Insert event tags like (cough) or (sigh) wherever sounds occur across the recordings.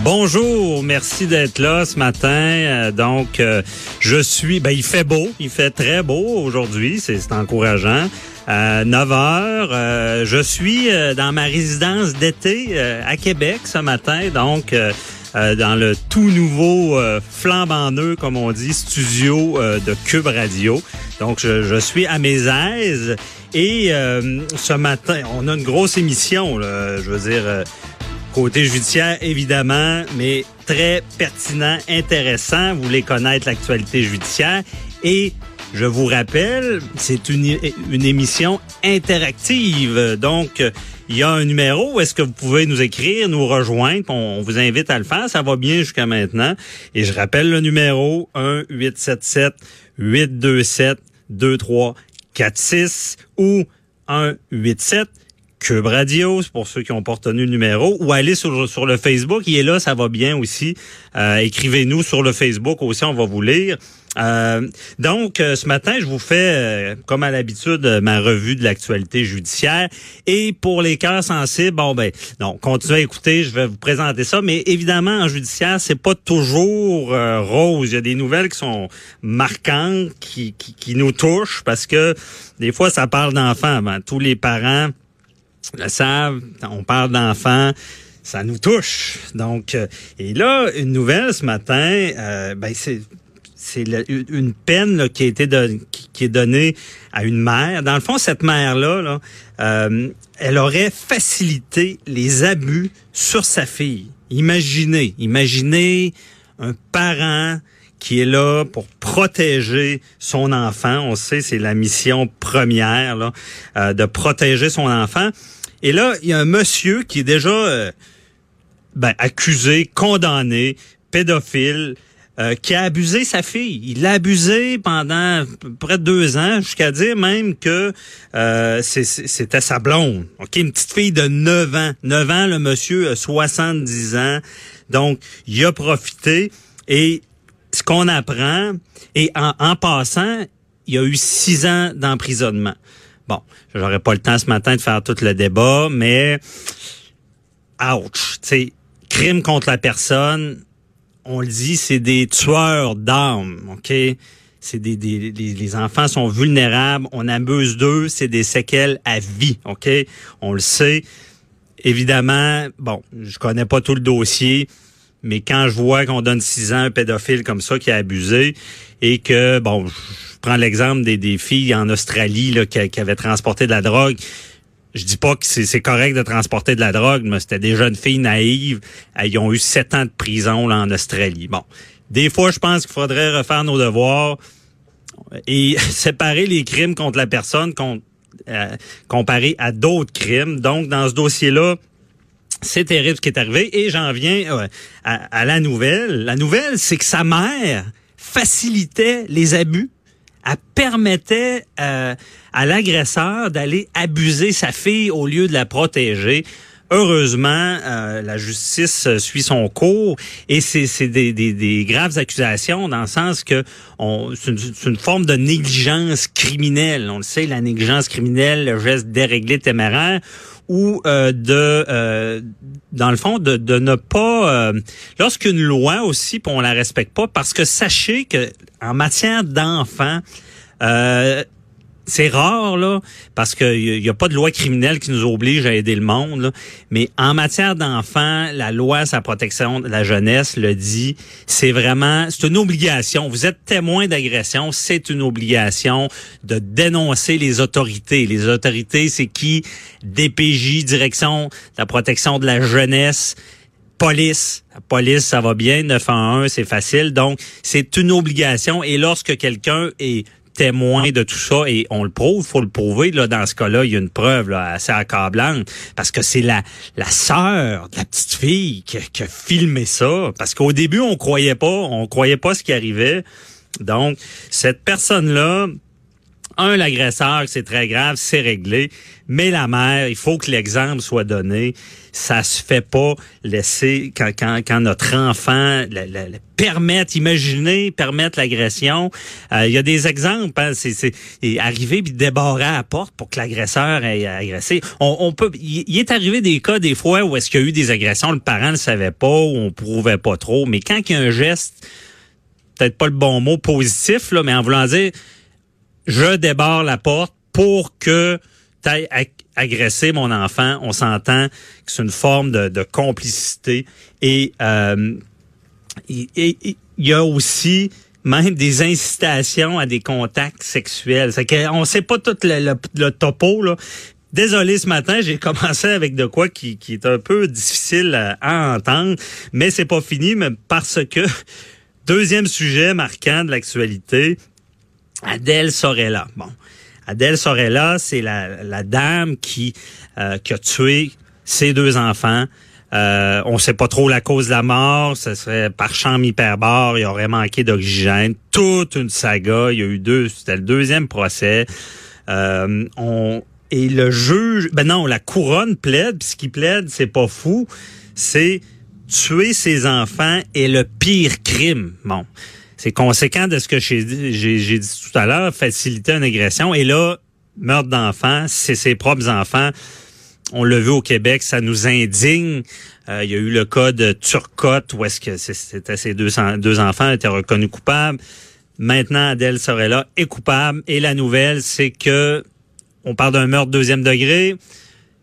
Bonjour, merci d'être là ce matin. Euh, donc, euh, je suis, ben il fait beau, il fait très beau aujourd'hui, c'est encourageant. Euh, 9 heures, euh, je suis dans ma résidence d'été à Québec ce matin, donc dans le tout nouveau flambant neuf, comme on dit, studio de Cube Radio. Donc, je, suis à mes aises et ce matin, on a une grosse émission, je veux dire. Côté judiciaire, évidemment, mais très pertinent, intéressant. Vous voulez connaître l'actualité judiciaire. Et je vous rappelle, c'est une, une émission interactive. Donc, il y a un numéro où est-ce que vous pouvez nous écrire, nous rejoindre. On, vous invite à le faire. Ça va bien jusqu'à maintenant. Et je rappelle le numéro 1-877-827-2346 ou 187 Cube Radio, pour ceux qui ont pas le numéro, ou allez sur, sur le Facebook, il est là, ça va bien aussi. Euh, Écrivez-nous sur le Facebook aussi, on va vous lire. Euh, donc, euh, ce matin, je vous fais, euh, comme à l'habitude, ma revue de l'actualité judiciaire. Et pour les cœurs sensibles, bon ben, non, continuez à écouter, je vais vous présenter ça. Mais évidemment, en judiciaire, c'est pas toujours euh, rose. Il y a des nouvelles qui sont marquantes, qui, qui, qui nous touchent, parce que des fois, ça parle d'enfants. Ben, tous les parents le savent, on parle d'enfants, ça nous touche. Donc, euh, et là, une nouvelle ce matin, euh, ben c'est c'est une peine là, qui a été qui, est donnée à une mère. Dans le fond, cette mère-là, là, euh, elle aurait facilité les abus sur sa fille. Imaginez, imaginez un parent qui est là pour protéger son enfant. On sait, c'est la mission première, là, euh, de protéger son enfant. Et là, il y a un monsieur qui est déjà euh, ben, accusé, condamné, pédophile, euh, qui a abusé sa fille. Il l'a abusé pendant près de deux ans, jusqu'à dire même que euh, c'était sa blonde. Ok, Une petite fille de 9 ans. 9 ans, le monsieur a 70 ans. Donc, il a profité. Et ce qu'on apprend, et en, passant, il y a eu six ans d'emprisonnement. Bon, j'aurais pas le temps ce matin de faire tout le débat, mais ouch, tu crime contre la personne, on le dit, c'est des tueurs d'âmes, OK? C'est des, des, des- les enfants sont vulnérables, on abuse d'eux, c'est des séquelles à vie, OK? On le sait. Évidemment, bon, je connais pas tout le dossier, mais quand je vois qu'on donne six ans à un pédophile comme ça qui a abusé et que, bon, je prends l'exemple des, filles en Australie là, qui, avaient transporté de la drogue, je dis pas que c'est c'est correct de transporter de la drogue, mais c'était des jeunes filles naïves. Elles ont eu sept ans de prison là, en Australie. Bon, des fois, je pense qu'il faudrait refaire nos devoirs et (laughs) séparer les crimes contre la personne contre, euh, comparé à d'autres crimes. Donc, dans ce dossier-là, c'est terrible ce qui est arrivé. Et j'en viens euh, à, la nouvelle. La nouvelle, c'est que sa mère facilitait les abus. Elle permettait euh, à l'agresseur d'aller abuser sa fille au lieu de la protéger. Heureusement, euh, la justice suit son cours et c'est des, des, des graves accusations dans le sens que c'est une, une forme de négligence criminelle. On le sait, la négligence criminelle, le geste déréglé téméraire ou euh, de euh, dans le fond de, ne pas euh, lorsqu'une loi aussi on la respecte pas parce que sachez que en matière d'enfants euh, c'est rare là parce qu'il n'y a, pas de loi criminelle qui nous oblige à aider le monde. Mais en matière d'enfants, la loi la protection de la jeunesse le dit. C'est vraiment, c'est une obligation. Vous êtes témoin d'agression, c'est une obligation de dénoncer les autorités. Les autorités, c'est qui? DPJ, direction de la protection de la jeunesse police. La police, ça va bien. 911, c'est facile. Donc, c'est une obligation. Et lorsque quelqu'un est témoin de tout ça et on le prouve, faut le prouver là dans ce cas-là, il y a une preuve là, assez accablante parce que c'est la la sœur de la petite fille qui, qui a filmé ça parce qu'au début on croyait pas, on croyait pas ce qui arrivait. Donc cette personne là un, l'agresseur, c'est très grave, c'est réglé. Mais la mère, il faut que l'exemple soit donné. Ça se fait pas laisser quand, quand, quand notre enfant la, la, la permettre, imaginer, permettre l'agression. Euh, Il y a des exemples. Hein, c'est, arriver puis débarrer à la porte pour que l'agresseur ait agressé. On, on peut. Il il est arrivé des cas des fois où est-ce qu'il y a eu des agressions, le parent ne savait pas ou on prouvait pas trop. Mais quand il y a un geste, peut-être pas le bon mot positif là, mais en voulant dire je débarre la porte pour que tu ailles agresser mon enfant. On s'entend que c'est une forme de, complicité. Et euh, il il y a aussi même des incitations à des contacts sexuels. C'est qu'on sait pas tout le, topo, là. Désolé ce matin, j'ai (laughs) commencé avec de quoi qui, est un peu difficile à, à entendre, mais c'est pas fini, mais parce que (laughs) deuxième sujet marquant de l'actualité, Adèle Sorella. Bon, Adèle Sorella, c'est la, dame qui, euh, qui a tué ses deux enfants. Euh, on sait pas trop la cause de la mort. Ce serait par chambre hyperbare. Il aurait manqué d'oxygène. Toute une saga. Il y a eu deux. C'était le deuxième procès. Euh, et le juge. Ben non, la couronne plaide. Puis ce qui plaide, c'est pas fou. C'est tuer ses enfants est le pire crime. Bon, c'est conséquent de ce que j'ai dit, tout à l'heure, faciliter une agression. Et là, meurtre d'enfants, c'est ses propres enfants. On l'a vu au Québec, ça nous indigne. Euh, il y a eu le cas de Turcotte, où est-ce que c'était ses deux, deux enfants étaient reconnus coupables. Maintenant, Adèle Sorella est coupable. Et la nouvelle, c'est que on parle d'un meurtre deuxième degré.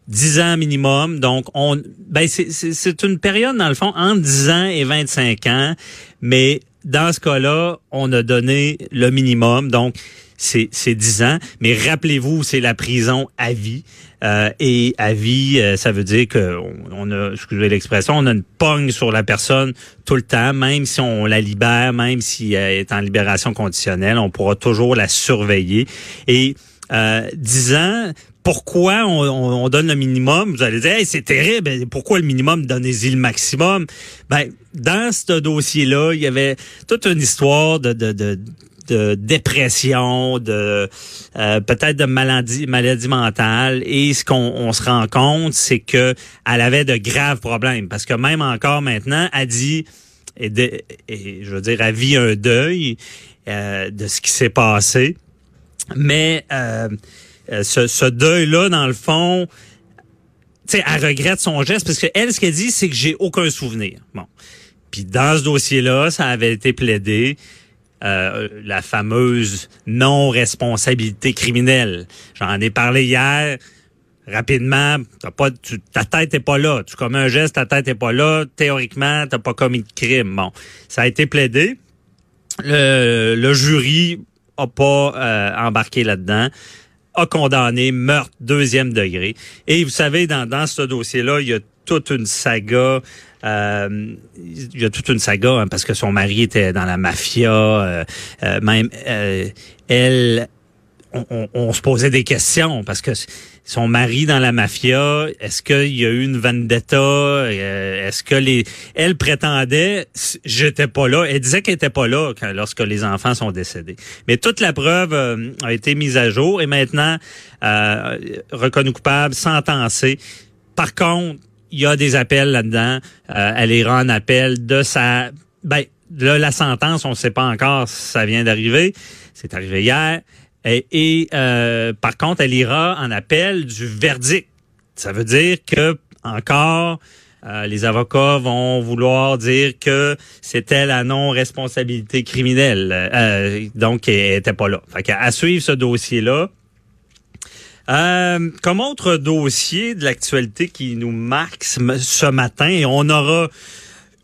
10 ans minimum. Donc, on, ben, c'est une période, dans le fond, entre 10 ans et 25 ans. Mais dans ce cas-là, on a donné le minimum. Donc, c'est c'est 10 ans. Mais rappelez-vous, c'est la prison à vie. Euh, et à vie, euh, ça veut dire que on, on a, excusez l'expression, on a une pogne sur la personne tout le temps, même si on la libère, même si elle est en libération conditionnelle, on pourra toujours la surveiller. Et euh, 10 ans, pourquoi on, on- on donne le minimum? Vous allez dire, Hey, c'est terrible, pourquoi le minimum? Donnez-y le maximum? Ben, dans ce dossier-là, il y avait toute une histoire de, de, de, dépression, de euh, peut-être de maladie, maladie mentale. Et ce qu'on on se rend compte, c'est que elle avait de graves problèmes. Parce que même encore maintenant, elle dit, et je veux dire, elle vit un deuil euh, de ce qui s'est passé. Mais euh, euh, ce, deuil-là, dans le fond, sais, elle regrette son geste parce que elle, ce qu'elle dit, c'est que j'ai aucun souvenir. Bon. Puis dans ce dossier-là, ça avait été plaidé. euh, la fameuse non-responsabilité criminelle. J'en ai parlé hier. Rapidement, t'as pas, ta tête est pas là. Tu commets un geste, ta tête est pas là. Théoriquement, t'as pas commis de crime. Bon, ça a été plaidé. Le, le jury a pas euh, embarqué là-dedans a condamné meurtre deuxième degré. Et vous savez, dans, dans ce dossier-là, il y a toute une saga. euh, il y a toute une saga hein, parce que son mari était dans la mafia. euh, euh, même euh, elle, on, on- on se posait des questions parce que son mari dans la mafia, est-ce qu'il y a eu une vendetta Euh, Est-ce que les, elle prétendait, j'étais pas là. Elle disait qu'elle était pas là quand, lorsque les enfants sont décédés. Mais toute la preuve euh, a été mise à jour et maintenant euh, coupable, sentencé. Par contre, il y a des appels là-dedans. Euh, elle ira en appel de sa, ben là la sentence, on ne sait pas encore si ça vient d'arriver. C'est arrivé hier. Et, euh, par contre, elle ira en appel du verdict. Ça veut dire que encore euh, les avocats vont vouloir dire que c'était la non-responsabilité criminelle. Euh, donc, elle était pas là. Fait qu'à à suivre ce dossier-là, Euh, comme autre dossier de l'actualité qui nous marque ce ce matin, et on aura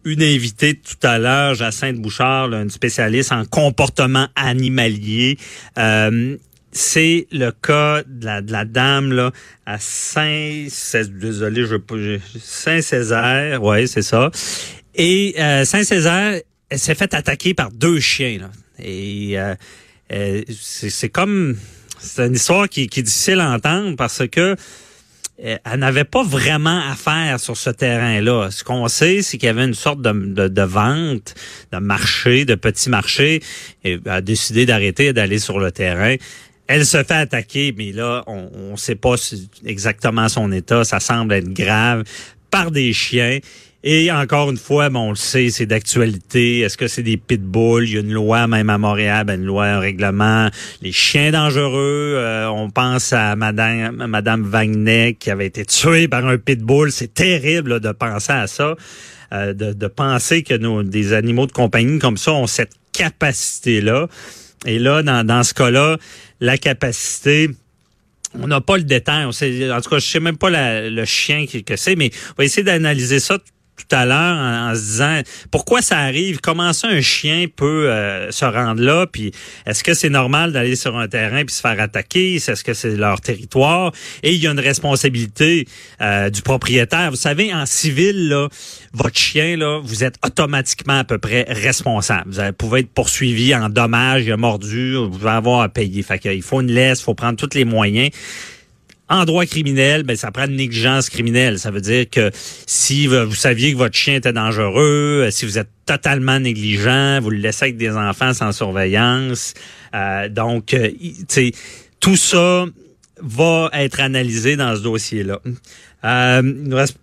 une invitée tout à l'heure, Jacinthe Bouchard, là, une spécialiste en comportement animalier. Euh, c'est le cas de la, dame là à Saint désolé je Saint Césaire ouais c'est ça et euh, Saint Césaire elle s'est fait attaquer par deux chiens là. et euh, euh, c'est comme c'est une histoire qui, qui est difficile à entendre parce que elle n'avait pas vraiment affaire sur ce terrain-là. Ce qu'on sait, c'est qu'il y avait une sorte de, vente, de marché, de petit marché. Et elle a décidé d'arrêter d'aller sur le terrain. Elle se fait attaquer, mais là, on ne sait pas exactement son état. Ça semble être grave par des chiens. Et encore une fois, bon, on le sait, c'est d'actualité. Est-ce que c'est des pitbulls? Il y a une loi, même à Montréal, ben, une loi, un règlement. Les chiens dangereux, euh, on pense à Madame, à Madame qui avait été tuée par un pitbull. C'est terrible là, de penser à ça. Euh, de, de penser que nos, des animaux de compagnie comme ça ont cette capacité-là. Et là, dans, dans ce cas-là, la capacité, on n'a pas le détail. On sait, en tout cas, je sais même pas la- le chien que c'est, mais on va essayer d'analyser ça tout à l'heure en, se disant pourquoi ça arrive, comment ça un chien peut euh, se rendre là, puis est-ce que c'est normal d'aller sur un terrain puis se faire attaquer, est-ce que c'est leur territoire? Et il y a une responsabilité euh, du propriétaire. Vous savez, en civil là, votre chien là, vous êtes automatiquement à peu près responsable. Vous pouvez être poursuivi en dommages, il a mordu, vous pouvez avoir à payer. Fait qu'il faut une laisse, il faut prendre tous les moyens. En droit criminel, ben ça prend une négligence criminelle. Ça veut dire que si vous saviez que votre chien était dangereux, euh, si vous êtes totalement négligent, vous le laissez avec des enfants sans surveillance, euh, donc euh, tout ça va être analysé dans ce dossier-là. Euh, il nous reste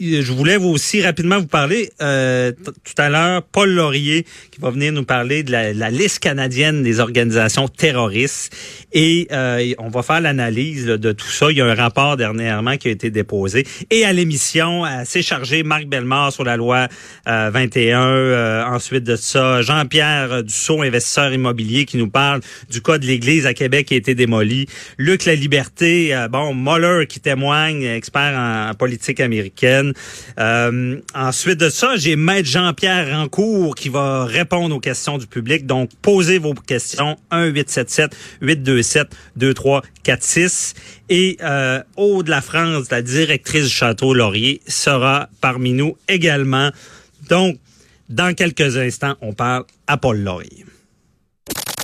je voulais vous aussi rapidement vous parler euh, tout à l'heure Paul Laurier qui va venir nous parler de la, la liste canadienne des organisations terroristes et euh, on va faire l'analyse de tout ça. Il y a un rapport dernièrement qui a été déposé et à l'émission assez chargé Marc Bellemare sur la loi euh, 21. euh, ensuite de ça Jean-Pierre Dussault, investisseur immobilier, qui nous parle du cas de l'Église à Québec qui a été démolie. Luc La Liberté, euh, bon Mueller qui témoigne, expert en, en politique américaine. Euh, ensuite de ça, j'ai Maître Jean-Pierre Rancourt qui va répondre aux questions du public. Donc, posez vos questions 1-877-827-2346. Et euh, Aude de la France, la directrice du Château Laurier, sera parmi nous également. Donc, dans quelques instants, on parle à Paul Laurier.